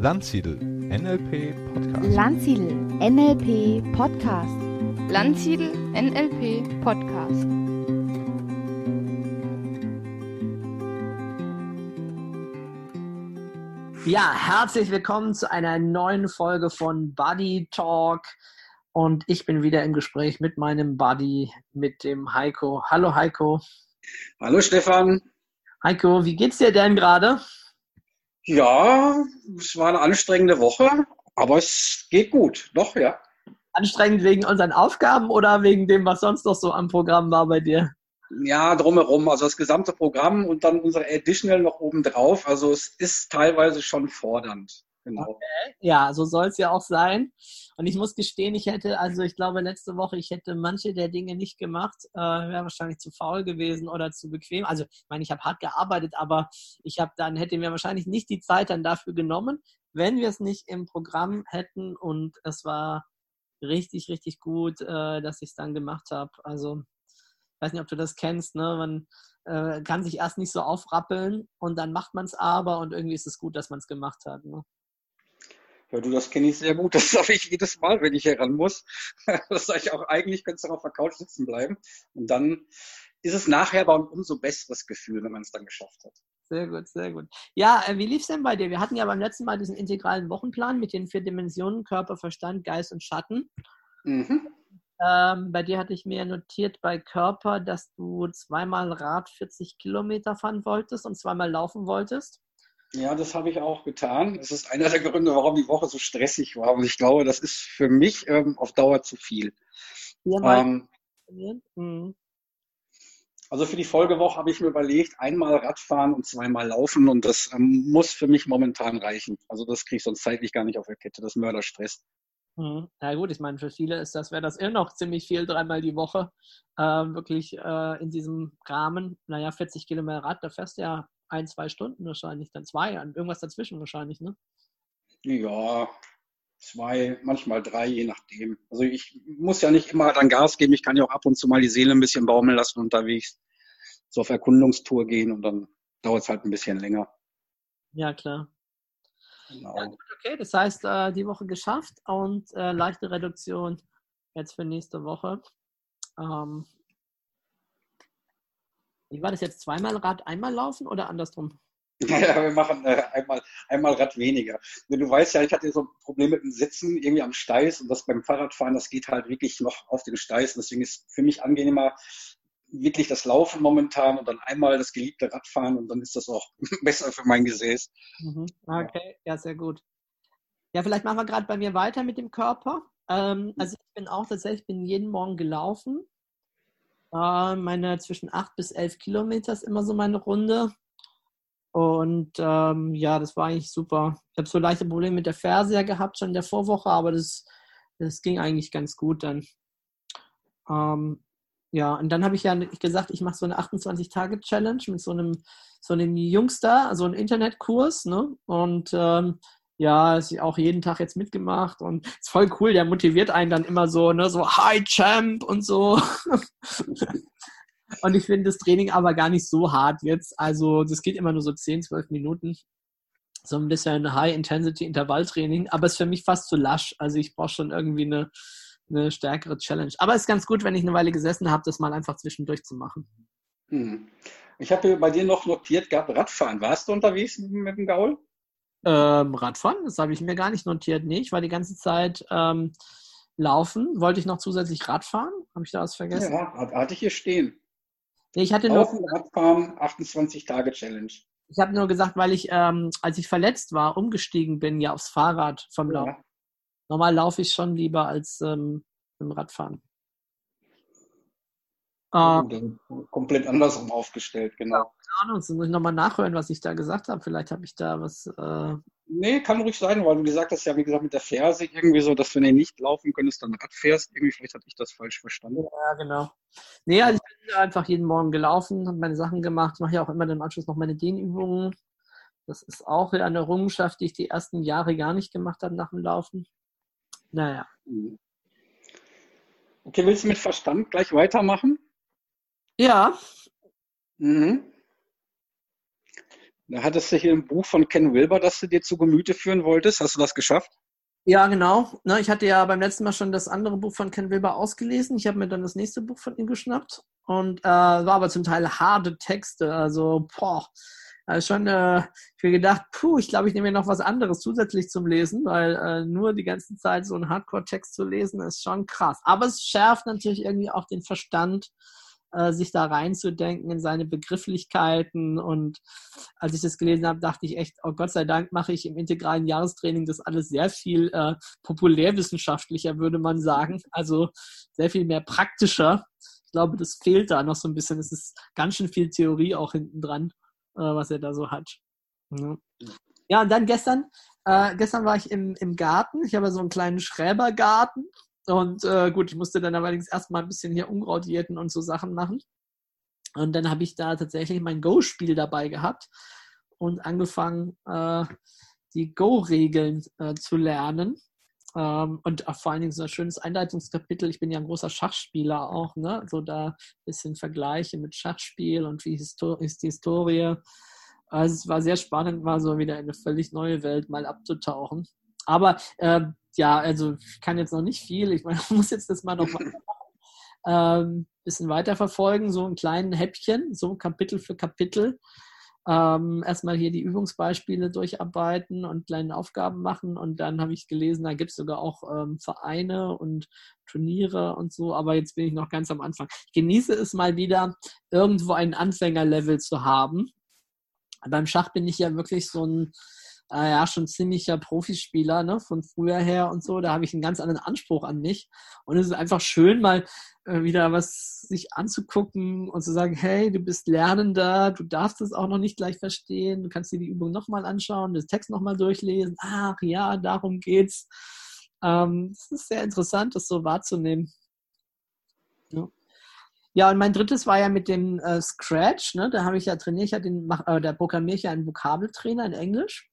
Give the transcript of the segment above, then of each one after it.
Landsiedel NLP Podcast. Landsiedel NLP Podcast. Landsiedel NLP Podcast. Ja, herzlich willkommen zu einer neuen Folge von Buddy Talk. Und ich bin wieder im Gespräch mit meinem Buddy, mit dem Heiko. Hallo Heiko. Hallo Stefan. Heiko, wie geht's dir denn gerade? Ja, es war eine anstrengende Woche, aber es geht gut. Doch, ja. Anstrengend wegen unseren Aufgaben oder wegen dem, was sonst noch so am Programm war bei dir? Ja, drumherum. Also das gesamte Programm und dann unsere Additional noch oben drauf. Also es ist teilweise schon fordernd. Genau. Okay. Ja, so soll es ja auch sein. Und ich muss gestehen, ich hätte, also ich glaube, letzte Woche, ich hätte manche der Dinge nicht gemacht, äh, wäre wahrscheinlich zu faul gewesen oder zu bequem. Also, ich meine, ich habe hart gearbeitet, aber ich habe dann, hätte mir wahrscheinlich nicht die Zeit dann dafür genommen, wenn wir es nicht im Programm hätten. Und es war richtig, richtig gut, äh, dass ich es dann gemacht habe. Also, ich weiß nicht, ob du das kennst, ne? Man äh, kann sich erst nicht so aufrappeln und dann macht man es aber und irgendwie ist es gut, dass man es gemacht hat. Ne? Ja, du, das kenne ich sehr gut. Das sage ich jedes Mal, wenn ich heran muss. Das sage ich auch, eigentlich könntest du auf der Couch sitzen bleiben. Und dann ist es nachher aber ein umso besseres Gefühl, wenn man es dann geschafft hat. Sehr gut, sehr gut. Ja, äh, wie lief es denn bei dir? Wir hatten ja beim letzten Mal diesen integralen Wochenplan mit den vier Dimensionen, Körper, Verstand, Geist und Schatten. Mhm. Ähm, bei dir hatte ich mir notiert bei Körper, dass du zweimal Rad 40 Kilometer fahren wolltest und zweimal laufen wolltest. Ja, das habe ich auch getan. Das ist einer der Gründe, warum die Woche so stressig war. Und ich glaube, das ist für mich ähm, auf Dauer zu viel. Ähm, mhm. Also für die Folgewoche habe ich mir überlegt, einmal Radfahren und zweimal Laufen und das ähm, muss für mich momentan reichen. Also das kriege ich sonst zeitlich gar nicht auf der Kette, das Mörderstress. Mhm. Ja gut, ich meine, für viele ist das, wäre das immer noch ziemlich viel, dreimal die Woche. Äh, wirklich äh, in diesem Rahmen, naja, 40 Kilometer Rad, da fährst du ja ein, zwei Stunden wahrscheinlich, dann zwei, irgendwas dazwischen wahrscheinlich, ne? Ja, zwei, manchmal drei, je nachdem. Also ich muss ja nicht immer dann Gas geben, ich kann ja auch ab und zu mal die Seele ein bisschen baumeln lassen unterwegs, so auf Erkundungstour gehen und dann dauert es halt ein bisschen länger. Ja, klar. Genau. Ja, gut, okay, das heißt, äh, die Woche geschafft und äh, leichte Reduktion jetzt für nächste Woche. Ähm, wie war das jetzt? Zweimal Rad, einmal laufen oder andersrum? Ja, wir machen äh, einmal, einmal Rad weniger. Du weißt ja, ich hatte so ein Problem mit dem Sitzen irgendwie am Steiß und das beim Fahrradfahren, das geht halt wirklich noch auf den Steiß. Und deswegen ist für mich angenehmer wirklich das Laufen momentan und dann einmal das geliebte Radfahren und dann ist das auch besser für mein Gesäß. Mhm. Okay, ja, sehr gut. Ja, vielleicht machen wir gerade bei mir weiter mit dem Körper. Ähm, also ich bin auch tatsächlich, bin jeden Morgen gelaufen. Äh, meine zwischen acht bis elf Kilometer ist immer so meine Runde. Und ähm, ja, das war eigentlich super. Ich habe so leichte Probleme mit der Ferse gehabt schon in der Vorwoche, aber das, das ging eigentlich ganz gut dann. Ähm, ja, und dann habe ich ja gesagt, ich mache so eine 28-Tage-Challenge mit so einem, so einem Jungster, also einem Internetkurs, ne? Und ähm, ja, ist auch jeden Tag jetzt mitgemacht und ist voll cool, der motiviert einen dann immer so, ne, so High Champ und so. und ich finde das Training aber gar nicht so hart jetzt. Also, das geht immer nur so 10, 12 Minuten. So ein bisschen High-Intensity-Intervalltraining, aber ist für mich fast zu lasch. Also, ich brauche schon irgendwie eine, eine stärkere Challenge. Aber es ist ganz gut, wenn ich eine Weile gesessen habe, das mal einfach zwischendurch zu machen. Hm. Ich habe bei dir noch notiert gehabt, Radfahren. Warst du unterwegs mit dem Gaul? Ähm, Radfahren, das habe ich mir gar nicht notiert. Nee, ich war die ganze Zeit ähm, laufen. Wollte ich noch zusätzlich Radfahren? Habe ich da was vergessen? Ja, hatte ich hier stehen. Nee, ich hatte Laufen, nur, Radfahren, 28 Tage Challenge. ich habe nur gesagt, weil ich, ähm, als ich verletzt war, umgestiegen bin, ja aufs Fahrrad vom Laufen. Ja. Normal laufe ich schon lieber als ähm, im Radfahren. Ähm, komplett andersrum aufgestellt, genau. keine Ahnung, jetzt muss ich nochmal nachhören, was ich da gesagt habe. Vielleicht habe ich da was. Äh, Nee, kann ruhig sein, weil du gesagt hast ja, wie gesagt, mit der Ferse irgendwie so, dass wenn du nicht laufen könntest, dann Rad fährst. Irgendwie, vielleicht hatte ich das falsch verstanden. Ja, genau. Nee, also ich bin einfach jeden Morgen gelaufen, habe meine Sachen gemacht, mache ja auch immer im Anschluss noch meine Dehnübungen. Das ist auch wieder eine Errungenschaft, die ich die ersten Jahre gar nicht gemacht habe nach dem Laufen. Naja. Mhm. Okay, willst du mit Verstand gleich weitermachen? Ja, Mhm. Da hattest du hier ein Buch von Ken Wilber, das du dir zu Gemüte führen wolltest. Hast du das geschafft? Ja, genau. Ne, ich hatte ja beim letzten Mal schon das andere Buch von Ken Wilber ausgelesen. Ich habe mir dann das nächste Buch von ihm geschnappt und äh, war aber zum Teil harte Texte. Also, boah, also schon, äh, ich mir gedacht, puh, ich glaube, ich nehme mir noch was anderes zusätzlich zum Lesen, weil äh, nur die ganze Zeit so einen Hardcore-Text zu lesen ist schon krass. Aber es schärft natürlich irgendwie auch den Verstand, äh, sich da reinzudenken in seine Begrifflichkeiten. Und als ich das gelesen habe, dachte ich echt, oh Gott sei Dank mache ich im integralen Jahrestraining das alles sehr viel äh, populärwissenschaftlicher, würde man sagen. Also sehr viel mehr praktischer. Ich glaube, das fehlt da noch so ein bisschen. Es ist ganz schön viel Theorie auch hinten dran äh, was er da so hat. Ja, ja und dann gestern, äh, gestern war ich im, im Garten. Ich habe so einen kleinen Schräbergarten. Und äh, gut, ich musste dann allerdings erstmal ein bisschen hier Unkrautjäten und so Sachen machen. Und dann habe ich da tatsächlich mein Go-Spiel dabei gehabt und angefangen, äh, die Go-Regeln äh, zu lernen. Ähm, und vor allen Dingen so ein schönes Einleitungskapitel. Ich bin ja ein großer Schachspieler auch, ne? So da ein bisschen Vergleiche mit Schachspiel und wie ist die Historie. Also es war sehr spannend, mal so wieder in eine völlig neue Welt mal abzutauchen. Aber äh, ja, also ich kann jetzt noch nicht viel. Ich meine, muss jetzt das mal noch mal ähm, bisschen weiterverfolgen, so ein kleinen Häppchen, so Kapitel für Kapitel ähm, erstmal hier die Übungsbeispiele durcharbeiten und kleine Aufgaben machen. Und dann habe ich gelesen, da gibt es sogar auch ähm, Vereine und Turniere und so. Aber jetzt bin ich noch ganz am Anfang. Ich genieße es mal wieder, irgendwo ein Anfängerlevel zu haben. Beim Schach bin ich ja wirklich so ein äh, ja, schon ziemlicher Profispieler, ne, von früher her und so. Da habe ich einen ganz anderen Anspruch an mich. Und es ist einfach schön, mal äh, wieder was sich anzugucken und zu sagen, hey, du bist Lernender, du darfst es auch noch nicht gleich verstehen, du kannst dir die Übung nochmal anschauen, das Text nochmal durchlesen. Ach ja, darum geht's. Ähm, es ist sehr interessant, das so wahrzunehmen. Ja. Ja, und mein drittes war ja mit dem äh, Scratch, ne? Da habe ich ja trainiert, ich hatte den, äh, da programmiere ich ja einen Vokabeltrainer in Englisch.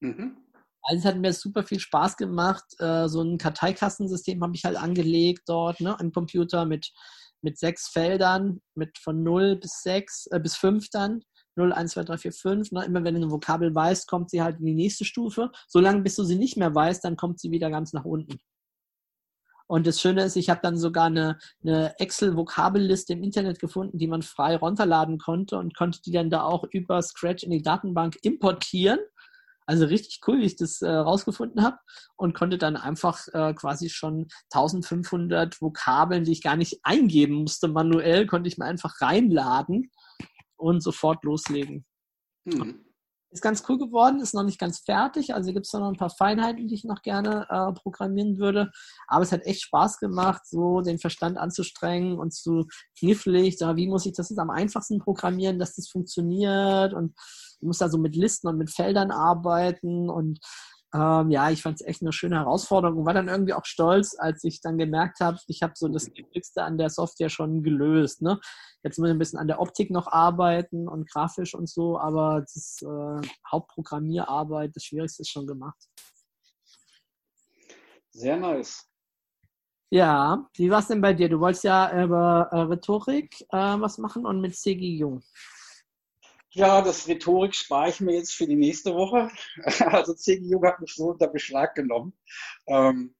Mhm. Also es hat mir super viel Spaß gemacht. Äh, so ein Karteikastensystem habe ich halt angelegt dort, ne, im Computer mit, mit sechs Feldern, mit von 0 bis 6, äh, bis 5 dann. 0, 1, 2, 3, 4, 5. Ne? Immer wenn du eine Vokabel weißt, kommt sie halt in die nächste Stufe. Solange bis du sie nicht mehr weißt, dann kommt sie wieder ganz nach unten. Und das Schöne ist, ich habe dann sogar eine, eine Excel-Vokabelliste im Internet gefunden, die man frei runterladen konnte und konnte die dann da auch über Scratch in die Datenbank importieren also richtig cool, wie ich das äh, rausgefunden habe und konnte dann einfach äh, quasi schon 1500 Vokabeln, die ich gar nicht eingeben musste manuell, konnte ich mir einfach reinladen und sofort loslegen. Mhm. Ist ganz cool geworden, ist noch nicht ganz fertig, also gibt es noch ein paar Feinheiten, die ich noch gerne äh, programmieren würde. Aber es hat echt Spaß gemacht, so den Verstand anzustrengen und zu knifflig, da, wie muss ich das jetzt am einfachsten programmieren, dass das funktioniert? Und ich muss da so mit Listen und mit Feldern arbeiten und ähm, ja, ich fand es echt eine schöne Herausforderung und war dann irgendwie auch stolz, als ich dann gemerkt habe, ich habe so das Wichtigste an der Software schon gelöst. Ne? Jetzt muss ich ein bisschen an der Optik noch arbeiten und grafisch und so, aber das äh, Hauptprogrammierarbeit, das Schwierigste ist schon gemacht. Sehr nice. Ja, wie war es denn bei dir? Du wolltest ja über äh, Rhetorik äh, was machen und mit Segi Jung. Ja, das Rhetorik spare ich mir jetzt für die nächste Woche. Also C.G. Jung hat mich so unter Beschlag genommen. Ähm,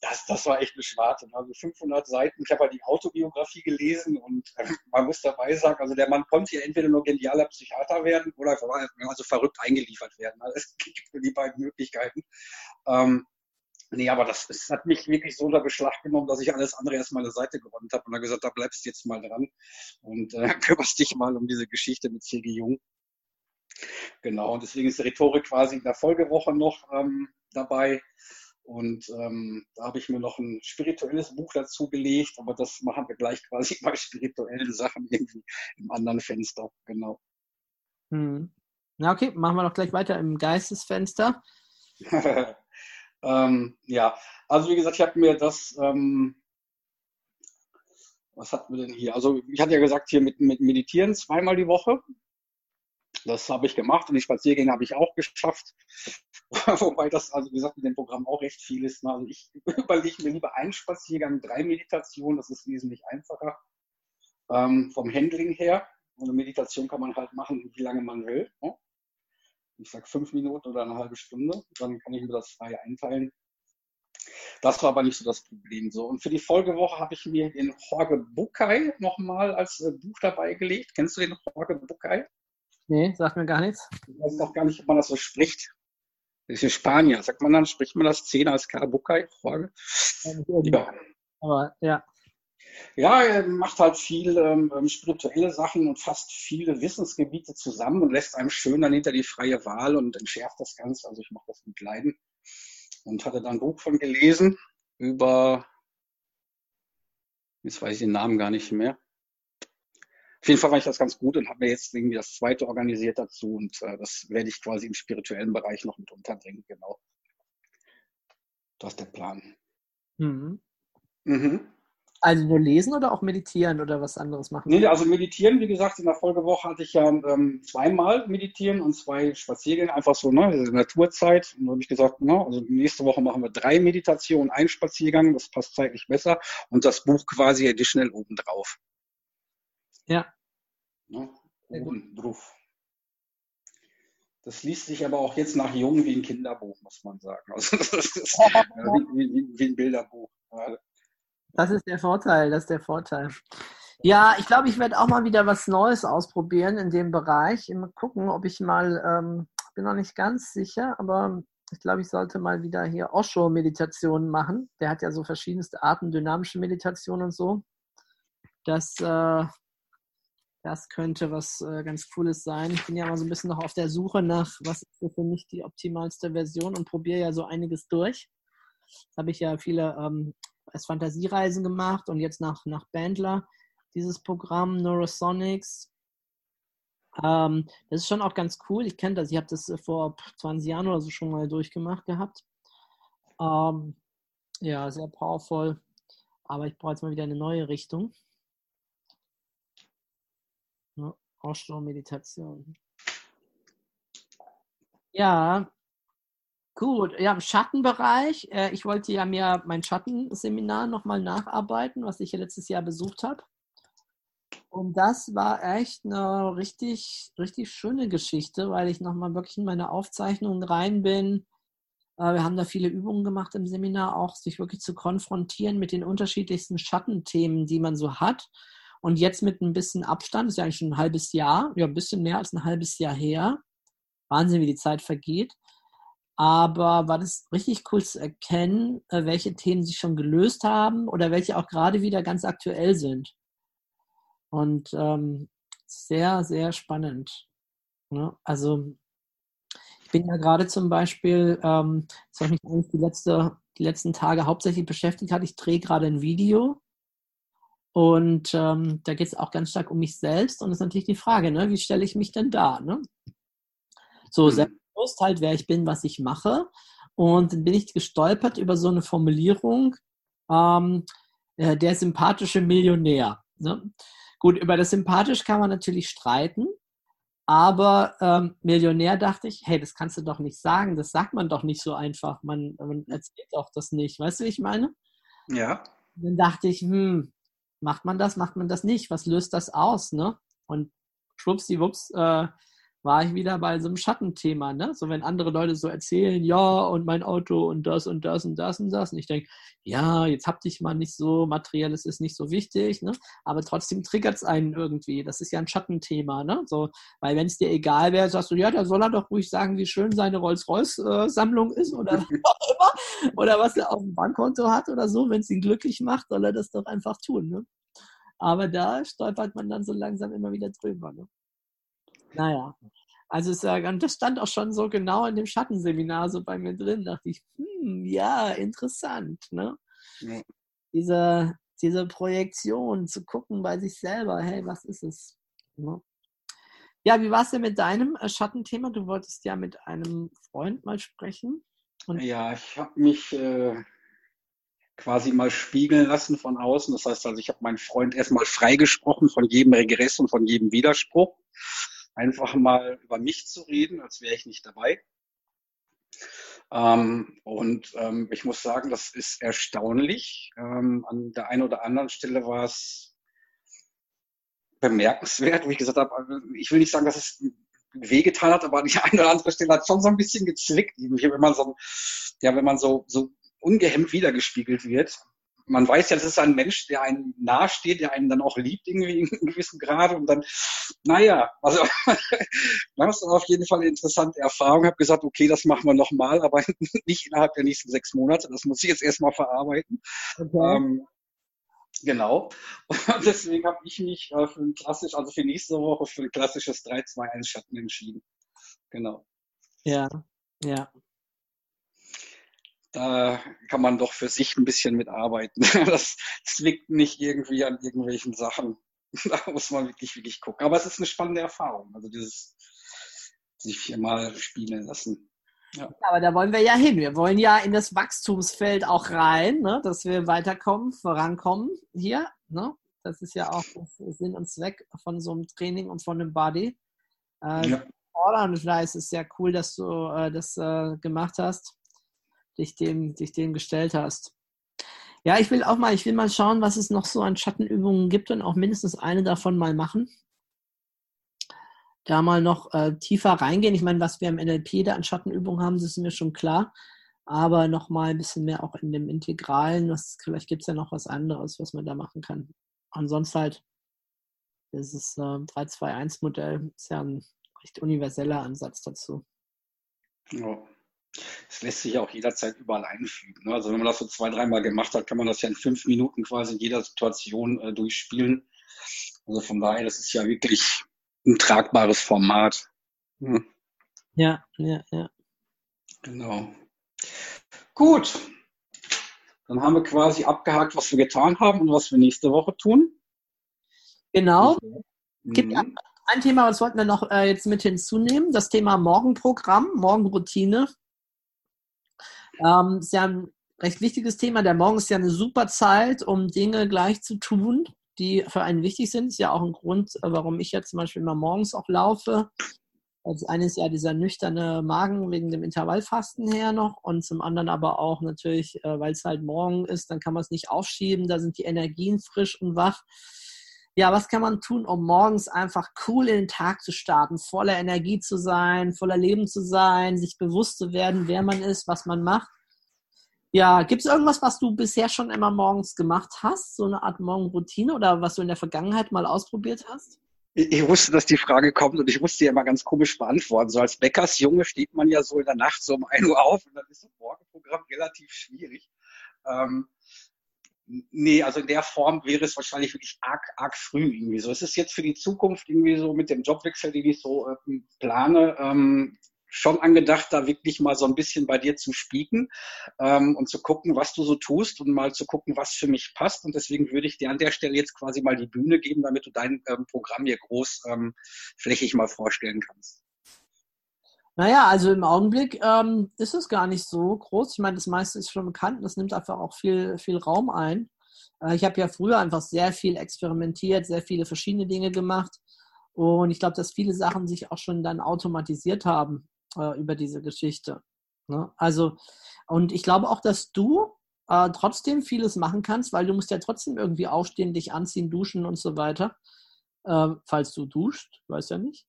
das, das war echt eine Schwarte. Also 500 Seiten. Ich habe ja die Autobiografie gelesen und äh, man muss dabei sagen, also der Mann konnte ja entweder nur genialer Psychiater werden oder also verrückt eingeliefert werden. Also es gibt nur die beiden Möglichkeiten. Ähm, Nee, aber das, das hat mich wirklich so unter Beschlag genommen, dass ich alles andere erstmal eine Seite geräumt habe und dann gesagt, da bleibst du jetzt mal dran und äh, kümmerst dich mal um diese Geschichte mit C.G. Jung. Genau, und deswegen ist Rhetorik quasi in der Folgewoche noch ähm, dabei. Und ähm, da habe ich mir noch ein spirituelles Buch dazu gelegt, aber das machen wir gleich quasi bei spirituellen Sachen irgendwie im anderen Fenster. Genau. Hm. Na okay, machen wir doch gleich weiter im Geistesfenster. Ähm, ja, also wie gesagt, ich habe mir das, ähm, was hatten wir denn hier? Also ich hatte ja gesagt, hier mit, mit Meditieren zweimal die Woche. Das habe ich gemacht und die Spaziergänge habe ich auch geschafft. Wobei das, also wie gesagt, mit dem Programm auch recht viel ist. Also ich überlege mir lieber einen Spaziergang, drei Meditationen, das ist wesentlich einfacher ähm, vom Handling her. Und eine Meditation kann man halt machen, wie lange man will. Ne? Ich sag fünf Minuten oder eine halbe Stunde. Dann kann ich mir das frei einteilen. Das war aber nicht so das Problem. So. Und für die Folgewoche habe ich mir den Jorge Bucay nochmal als äh, Buch dabei gelegt. Kennst du den Jorge Bucay? Nee, sagt mir gar nichts. Ich weiß auch gar nicht, ob man das so spricht. Das ist in Spanier. Sagt man dann, spricht man das 10 als Carabucay? Jorge? Ja. Aber ja. Ja, er macht halt viel ähm, ähm, spirituelle Sachen und fasst viele Wissensgebiete zusammen und lässt einem schön dann hinter die freie Wahl und entschärft das Ganze. Also ich mache das mit Leiden. Und hatte da ein Buch von gelesen über, jetzt weiß ich den Namen gar nicht mehr. Auf jeden Fall fand ich das ganz gut und habe mir jetzt irgendwie das zweite organisiert dazu und äh, das werde ich quasi im spirituellen Bereich noch mit unterbringen, genau. Das ist der Plan. Mhm. Mhm. Also nur lesen oder auch meditieren oder was anderes machen? Nee, also meditieren, wie gesagt, in der Folgewoche hatte ich ja ähm, zweimal meditieren und zwei Spaziergänge, einfach so, ne, Naturzeit. Und da habe ich gesagt, ne, also nächste Woche machen wir drei Meditationen, ein Spaziergang, das passt zeitlich besser und das Buch quasi additional obendrauf. Ja. Ne, oben drauf. Das liest sich aber auch jetzt nach jung wie ein Kinderbuch, muss man sagen. Also das ist wie, wie, wie ein Bilderbuch. Das ist der Vorteil, das ist der Vorteil. Ja, ich glaube, ich werde auch mal wieder was Neues ausprobieren in dem Bereich. Mal gucken, ob ich mal, ähm, bin noch nicht ganz sicher, aber ich glaube, ich sollte mal wieder hier Osho-Meditationen machen. Der hat ja so verschiedenste Arten, dynamische Meditation und so. Das, äh, das könnte was äh, ganz Cooles sein. Ich bin ja mal so ein bisschen noch auf der Suche nach, was ist für mich die optimalste Version und probiere ja so einiges durch. Habe ich ja viele ähm, als Fantasiereisen gemacht und jetzt nach, nach Bandler dieses Programm Neurosonics. Ähm, das ist schon auch ganz cool. Ich kenne das. Ich habe das vor 20 Jahren oder so schon mal durchgemacht gehabt. Ähm, ja, sehr powerful. Aber ich brauche jetzt mal wieder eine neue Richtung. Ja, Osho-Meditation. Ja, Gut, ja, im Schattenbereich. Äh, ich wollte ja mir mein Schattenseminar nochmal nacharbeiten, was ich ja letztes Jahr besucht habe. Und das war echt eine richtig, richtig schöne Geschichte, weil ich nochmal wirklich in meine Aufzeichnungen rein bin. Äh, wir haben da viele Übungen gemacht im Seminar, auch sich wirklich zu konfrontieren mit den unterschiedlichsten Schattenthemen, die man so hat. Und jetzt mit ein bisschen Abstand, ist ja eigentlich schon ein halbes Jahr, ja, ein bisschen mehr als ein halbes Jahr her. Wahnsinn, wie die Zeit vergeht aber war das richtig cool zu erkennen, äh, welche Themen sich schon gelöst haben oder welche auch gerade wieder ganz aktuell sind. Und ähm, sehr, sehr spannend. Ne? Also ich bin ja gerade zum Beispiel, ähm, das hat mich eigentlich die, letzte, die letzten Tage hauptsächlich beschäftigt hat, ich drehe gerade ein Video und ähm, da geht es auch ganz stark um mich selbst und das ist natürlich die Frage, ne? wie stelle ich mich denn da? Ne? So, mhm bewusst halt, wer ich bin, was ich mache. Und dann bin ich gestolpert über so eine Formulierung, ähm, äh, der sympathische Millionär. Ne? Gut, über das sympathisch kann man natürlich streiten, aber ähm, Millionär dachte ich, hey, das kannst du doch nicht sagen, das sagt man doch nicht so einfach, man, man erzählt doch das nicht, weißt du, wie ich meine? Ja. dann dachte ich, hm, macht man das, macht man das nicht, was löst das aus, ne? Und schwuppsiwupps, äh, war ich wieder bei so einem Schattenthema, ne? So wenn andere Leute so erzählen, ja, und mein Auto und das und das und das und das. Und ich denke, ja, jetzt hab dich mal nicht so, materielles ist nicht so wichtig, ne? Aber trotzdem triggert es einen irgendwie. Das ist ja ein Schattenthema, ne? So, weil wenn es dir egal wäre, sagst du, ja, da soll er doch ruhig sagen, wie schön seine Rolls-Royce-Sammlung ist oder was. Oder was er auf dem Bankkonto hat oder so. Wenn es ihn glücklich macht, soll er das doch einfach tun, ne? Aber da stolpert man dann so langsam immer wieder drüber, ne? Naja, also es, und das stand auch schon so genau in dem Schattenseminar so bei mir drin. Da dachte ich, hm, ja, interessant. Ne? Ja. Diese, diese Projektion, zu gucken bei sich selber, hey, was ist es? Ne? Ja, wie war es denn mit deinem äh, Schattenthema? Du wolltest ja mit einem Freund mal sprechen. Ja, ich habe mich äh, quasi mal spiegeln lassen von außen. Das heißt also, ich habe meinen Freund erstmal freigesprochen von jedem Regress und von jedem Widerspruch einfach mal über mich zu reden, als wäre ich nicht dabei. Ähm, und ähm, ich muss sagen, das ist erstaunlich. Ähm, an der einen oder anderen Stelle war es bemerkenswert, wo ich gesagt habe, also ich will nicht sagen, dass es wehgetan hat, aber die eine oder andere Stelle hat schon so ein bisschen gezwickt, wenn man so, ja, wenn man so, so ungehemmt wiedergespiegelt wird. Man weiß ja, es ist ein Mensch, der einem nahesteht, der einen dann auch liebt, irgendwie in gewissem Grade. Und dann, naja, also das ist auf jeden Fall eine interessante Erfahrung. Ich habe gesagt, okay, das machen wir nochmal, aber nicht innerhalb der nächsten sechs Monate. Das muss ich jetzt erstmal verarbeiten. Okay. Ähm, Genau. Und deswegen habe ich mich äh, für ein klassisch, also für nächste Woche für ein klassisches 3-2-1 Schatten entschieden. Genau. Ja, ja. Da kann man doch für sich ein bisschen mitarbeiten. Das zwickt nicht irgendwie an irgendwelchen Sachen. Da muss man wirklich, wirklich gucken. Aber es ist eine spannende Erfahrung. Also dieses sich viermal spielen lassen. Ja. Aber da wollen wir ja hin. Wir wollen ja in das Wachstumsfeld auch rein, ne? dass wir weiterkommen, vorankommen hier. Ne? Das ist ja auch Sinn und Zweck von so einem Training und von einem Body. Äh, ja. Und vielleicht ist sehr cool, dass du äh, das äh, gemacht hast, dich dem, dich dem gestellt hast. Ja, ich will auch mal, ich will mal schauen, was es noch so an Schattenübungen gibt und auch mindestens eine davon mal machen da mal noch äh, tiefer reingehen. Ich meine, was wir im NLP da an Schattenübungen haben, das ist mir schon klar. Aber noch mal ein bisschen mehr auch in dem Integralen. Was, vielleicht gibt es ja noch was anderes, was man da machen kann. Ansonsten halt, dieses äh, 3-2-1-Modell ist ja ein recht universeller Ansatz dazu. Ja. Es lässt sich ja auch jederzeit überall einfügen. Ne? Also wenn man das so zwei, dreimal gemacht hat, kann man das ja in fünf Minuten quasi in jeder Situation äh, durchspielen. Also von daher, das ist ja wirklich ein tragbares Format. Hm. Ja, ja, ja. Genau. Gut. Dann haben wir quasi abgehakt, was wir getan haben und was wir nächste Woche tun. Genau. Mhm. Gibt ein Thema, was wollten wir noch äh, jetzt mit hinzunehmen, das Thema Morgenprogramm, Morgenroutine. Ähm, ist ja ein recht wichtiges Thema. Der Morgen ist ja eine super Zeit, um Dinge gleich zu tun die für einen wichtig sind. Ist ja auch ein Grund, äh, warum ich jetzt zum Beispiel immer morgens auch laufe. Also eine ist ja dieser nüchterne Magen wegen dem Intervallfasten her noch und zum anderen aber auch natürlich, äh, weil es halt morgen ist, dann kann man es nicht aufschieben, da sind die Energien frisch und wach. Ja, was kann man tun, um morgens einfach cool in den Tag zu starten, voller Energie zu sein, voller Leben zu sein, sich bewusst zu werden, wer man ist, was man macht? Ja, gibt es irgendwas, was du bisher schon immer morgens gemacht hast? So eine Art Morgenroutine oder was du in der Vergangenheit mal ausprobiert hast? Ich wusste, dass die Frage kommt und ich musste die immer ganz komisch beantworten. So als Bäckersjunge steht man ja so in der Nacht so um 1 Uhr auf und dann ist so ein Morgenprogramm relativ schwierig. Ähm, nee, also in der Form wäre es wahrscheinlich wirklich arg, arg früh irgendwie so. Es ist jetzt für die Zukunft irgendwie so mit dem Jobwechsel, den ich so äh, plane, ähm, schon angedacht, da wirklich mal so ein bisschen bei dir zu spieken ähm, und zu gucken, was du so tust und mal zu gucken, was für mich passt. Und deswegen würde ich dir an der Stelle jetzt quasi mal die Bühne geben, damit du dein ähm, Programm hier groß ähm, flächig mal vorstellen kannst. Naja, also im Augenblick ähm, ist es gar nicht so groß. Ich meine, das meiste ist schon bekannt und das nimmt einfach auch viel, viel Raum ein. Äh, ich habe ja früher einfach sehr viel experimentiert, sehr viele verschiedene Dinge gemacht. Und ich glaube, dass viele Sachen sich auch schon dann automatisiert haben äh, über diese Geschichte. Ne? Also, und ich glaube auch, dass du äh, trotzdem vieles machen kannst, weil du musst ja trotzdem irgendwie aufstehen, dich anziehen, duschen und so weiter. Äh, falls du duscht, weiß ja nicht.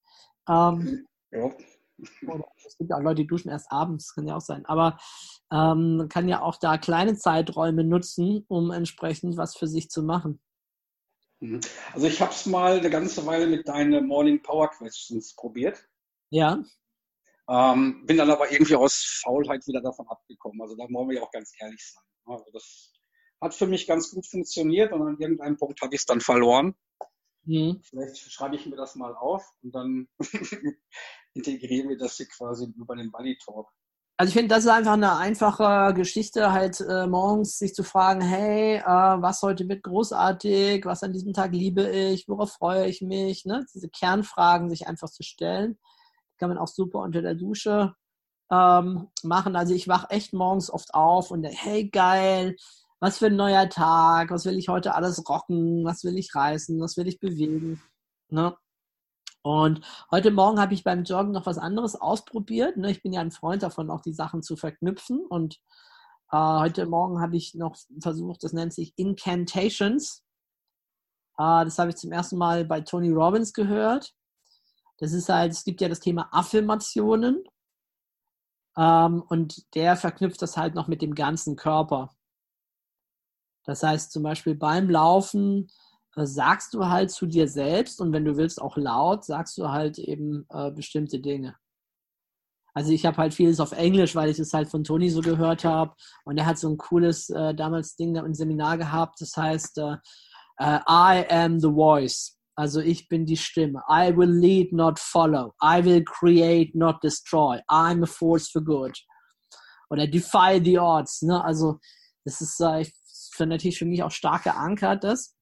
Ähm, ja. Es gibt ja auch Leute, die duschen erst abends, kann ja auch sein. Aber ähm, kann ja auch da kleine Zeiträume nutzen, um entsprechend was für sich zu machen. Mhm. Also ich habe es mal eine ganze Weile mit deinen Morning Power Questions probiert. Ja. Ähm, bin dann aber irgendwie aus Faulheit wieder davon abgekommen. Also da wollen wir ja auch ganz ehrlich sein. Also das hat für mich ganz gut funktioniert und an irgendeinem Punkt habe ich es dann verloren. Mhm. Vielleicht schreibe ich mir das mal auf und dann integrieren wir das hier quasi über den Buddy Talk. Also ich finde, das ist einfach eine einfache Geschichte, halt äh, morgens sich zu fragen, hey, äh, was heute wird großartig, was an diesem Tag liebe ich, worauf freue ich mich, ne? diese Kernfragen sich einfach zu stellen kann man auch super unter der Dusche ähm, machen. Also ich wache echt morgens oft auf und denke, hey geil, was für ein neuer Tag, was will ich heute alles rocken, was will ich reißen, was will ich bewegen. Ne? Und heute Morgen habe ich beim Joggen noch was anderes ausprobiert. Ne? Ich bin ja ein Freund davon, auch die Sachen zu verknüpfen. Und äh, heute Morgen habe ich noch versucht, das nennt sich Incantations. Äh, das habe ich zum ersten Mal bei Tony Robbins gehört. Das ist halt, es gibt ja das Thema Affirmationen. Ähm, und der verknüpft das halt noch mit dem ganzen Körper. Das heißt zum Beispiel beim Laufen sagst du halt zu dir selbst und wenn du willst auch laut, sagst du halt eben äh, bestimmte Dinge. Also ich habe halt vieles auf Englisch, weil ich es halt von Toni so gehört habe. Und er hat so ein cooles äh, damals Ding im Seminar gehabt, das heißt äh, uh, I am the voice. Also ich bin die Stimme. I will lead, not follow. I will create, not destroy. I'm a force for good. Oder defy the odds. Ne? Also das ist, äh, ich finde natürlich für mich auch stark geankert, das.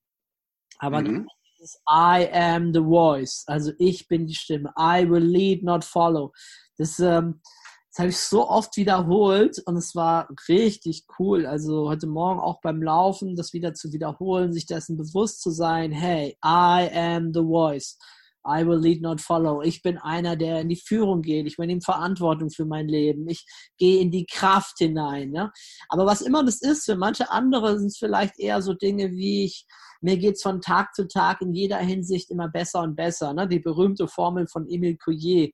Aber mhm. das I am the voice. Also ich bin die Stimme. I will lead, not follow. Das, ähm, das habe ich so oft wiederholt und es war richtig cool. Also heute Morgen auch beim Laufen, das wieder zu wiederholen, sich dessen bewusst zu sein, hey, I am the voice. I will lead, not follow. Ich bin einer, der in die Führung geht. Ich bin in Verantwortung für mein Leben. Ich gehe in die Kraft hinein. Ja? Aber was immer das ist, für manche andere sind es vielleicht eher so Dinge wie ich, mir geht's von Tag zu Tag in jeder Hinsicht immer besser und besser. Ne? Die berühmte Formel von Emile Couillet.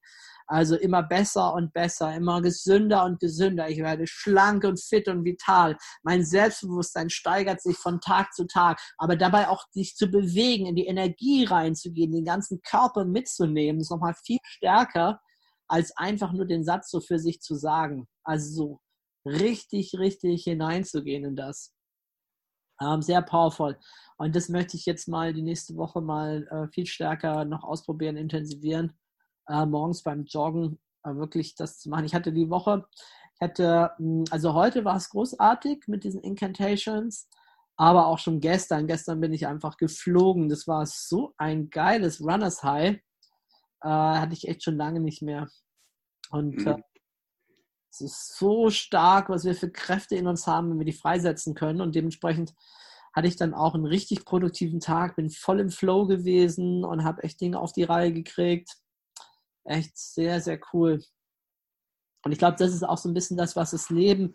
Also immer besser und besser, immer gesünder und gesünder. Ich werde schlank und fit und vital. Mein Selbstbewusstsein steigert sich von Tag zu Tag. Aber dabei auch sich zu bewegen, in die Energie reinzugehen, den ganzen Körper mitzunehmen, ist nochmal viel stärker, als einfach nur den Satz so für sich zu sagen. Also so richtig, richtig hineinzugehen in das. Ähm, sehr powerful. Und das möchte ich jetzt mal die nächste Woche mal äh, viel stärker noch ausprobieren, intensivieren äh, morgens beim Joggen äh, wirklich das zu machen. Ich hatte die Woche, ich hatte, hm, also heute war es großartig mit diesen Incantations, aber auch schon gestern. Gestern bin ich einfach geflogen. Das war so ein geiles Runners High. Äh, hatte ich echt schon lange nicht mehr. Und mhm. äh, es ist so stark, was wir für Kräfte in uns haben, wenn wir die freisetzen können. Und dementsprechend hatte ich dann auch einen richtig produktiven Tag, bin voll im Flow gewesen und habe echt Dinge auf die Reihe gekriegt echt sehr, sehr cool. Und ich glaube, das ist auch so ein bisschen das, was das Leben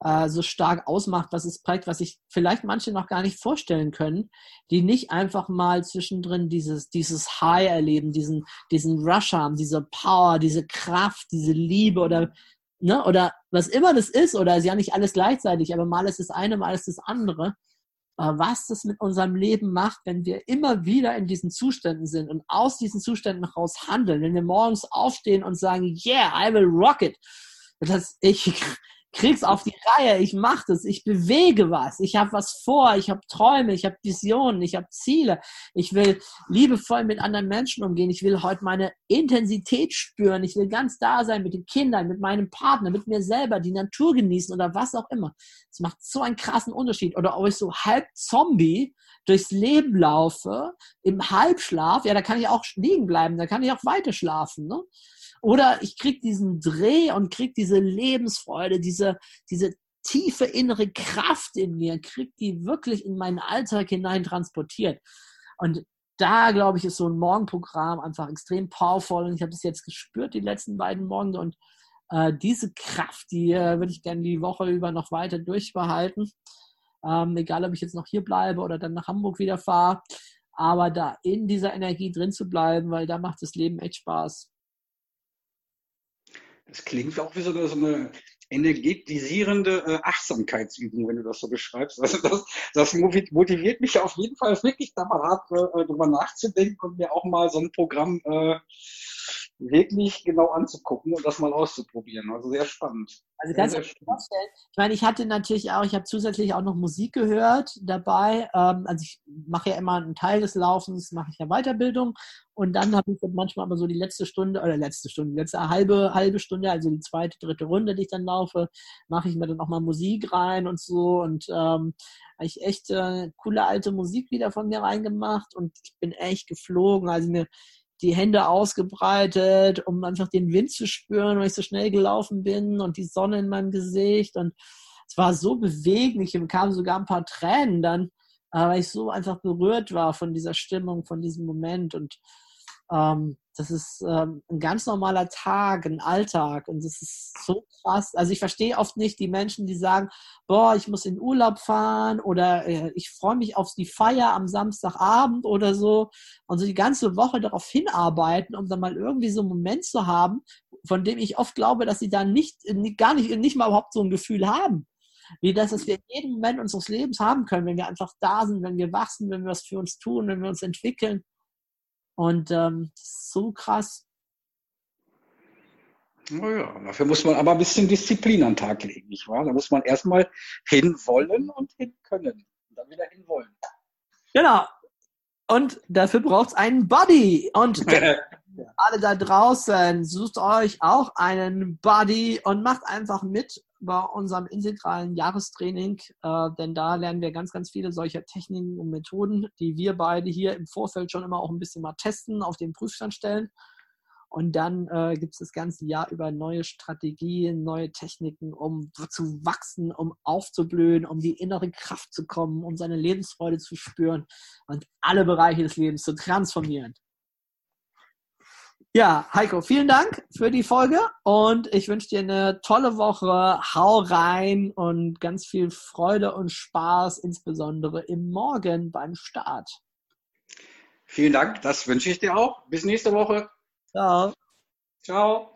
äh, so stark ausmacht, was es prägt, was sich vielleicht manche noch gar nicht vorstellen können, die nicht einfach mal zwischendrin dieses, dieses High erleben, diesen, diesen Rush haben, diese Power, diese Kraft, diese Liebe oder, ne, oder was immer das ist, oder ist ja nicht alles gleichzeitig, aber mal ist das eine, mal ist das andere. Was das mit unserem Leben macht, wenn wir immer wieder in diesen Zuständen sind und aus diesen Zuständen heraus handeln. Wenn wir morgens aufstehen und sagen, yeah, I will rock it. Das, ich, krieg's auf die Reihe, ich mache das, ich bewege was, ich habe was vor, ich habe Träume, ich habe Visionen, ich habe Ziele, ich will liebevoll mit anderen Menschen umgehen, ich will heute meine Intensität spüren, ich will ganz da sein mit den Kindern, mit meinem Partner, mit mir selber, die Natur genießen oder was auch immer. Es macht so einen krassen Unterschied. Oder ob ich so halb Zombie durchs Leben laufe, im Halbschlaf, ja, da kann ich auch liegen bleiben, da kann ich auch weiter schlafen. Ne? Oder ich kriege diesen Dreh und kriege diese Lebensfreude, diese, diese tiefe innere Kraft in mir, kriege die wirklich in meinen Alltag hinein transportiert. Und da, glaube ich, ist so ein Morgenprogramm einfach extrem powerful. Und ich habe das jetzt gespürt, die letzten beiden Morgen. Und äh, diese Kraft, die äh, würde ich gerne die Woche über noch weiter durchbehalten. Ähm, egal, ob ich jetzt noch hier bleibe oder dann nach Hamburg wieder fahre. Aber da in dieser Energie drin zu bleiben, weil da macht das Leben echt Spaß. Das klingt auch wie so eine, so eine energetisierende äh, Achtsamkeitsübung, wenn du das so beschreibst. Also das, das motiviert mich auf jeden Fall wirklich da mal hart äh, drüber nachzudenken und mir auch mal so ein Programm äh, wirklich genau anzugucken und das mal auszuprobieren. Also sehr spannend. Also kannst du dir vorstellen, ich meine, ich hatte natürlich auch, ich habe zusätzlich auch noch Musik gehört dabei. Ähm, also ich mache ja immer einen Teil des Laufens, mache ich ja Weiterbildung und dann habe ich manchmal aber so die letzte Stunde oder letzte Stunde, letzte halbe, halbe Stunde, also die zweite, dritte Runde, die ich dann laufe, mache ich mir dann auch mal Musik rein und so und ähm, habe ich echt äh, coole alte Musik wieder von mir reingemacht und ich bin echt geflogen. Also mir die Hände ausgebreitet, um einfach den Wind zu spüren, weil ich so schnell gelaufen bin und die Sonne in meinem Gesicht. Und es war so bewegend. Ich bekam sogar ein paar Tränen dann, äh, weil ich so einfach berührt war von dieser Stimmung, von diesem Moment. Und Ähm, das ist ähm, ein ganz normaler Tag, ein Alltag und das ist so krass. Also ich verstehe oft nicht die Menschen, die sagen, boah, ich muss in Urlaub fahren oder äh, ich freue mich auf die Feier am Samstagabend oder so und so die ganze Woche darauf hinarbeiten, um dann mal irgendwie so einen Moment zu haben, von dem ich oft glaube, dass sie dann nicht, gar nicht, nicht mal überhaupt so ein Gefühl haben. Wie das, dass wir jeden Moment unseres Lebens haben können, wenn wir einfach da sind, wenn wir wachsen, wenn wir was für uns tun, wenn wir uns entwickeln. Und ähm, das ist so krass. Naja, dafür muss man aber ein bisschen Disziplin an den Tag legen, nicht wahr? Da muss man erstmal hinwollen und hinkönnen. Und dann wieder hinwollen. Genau. Und dafür braucht es einen Body. Und alle da draußen, sucht euch auch einen Buddy und macht einfach mit bei unserem integralen Jahrestraining, äh, denn da lernen wir ganz, ganz viele solcher Techniken und Methoden, die wir beide hier im Vorfeld schon immer auch ein bisschen mal testen, auf den Prüfstand stellen. Und dann äh, gibt es das ganze Jahr über neue Strategien, neue Techniken, um zu wachsen, um aufzublühen, um die innere Kraft zu kommen, um seine Lebensfreude zu spüren und alle Bereiche des Lebens zu transformieren. Ja, Heiko, vielen Dank für die Folge und ich wünsche dir eine tolle Woche. Hau rein und ganz viel Freude und Spaß, insbesondere im Morgen beim Start. Vielen Dank, das wünsche ich dir auch. Bis nächste Woche. Ciao. Ciao.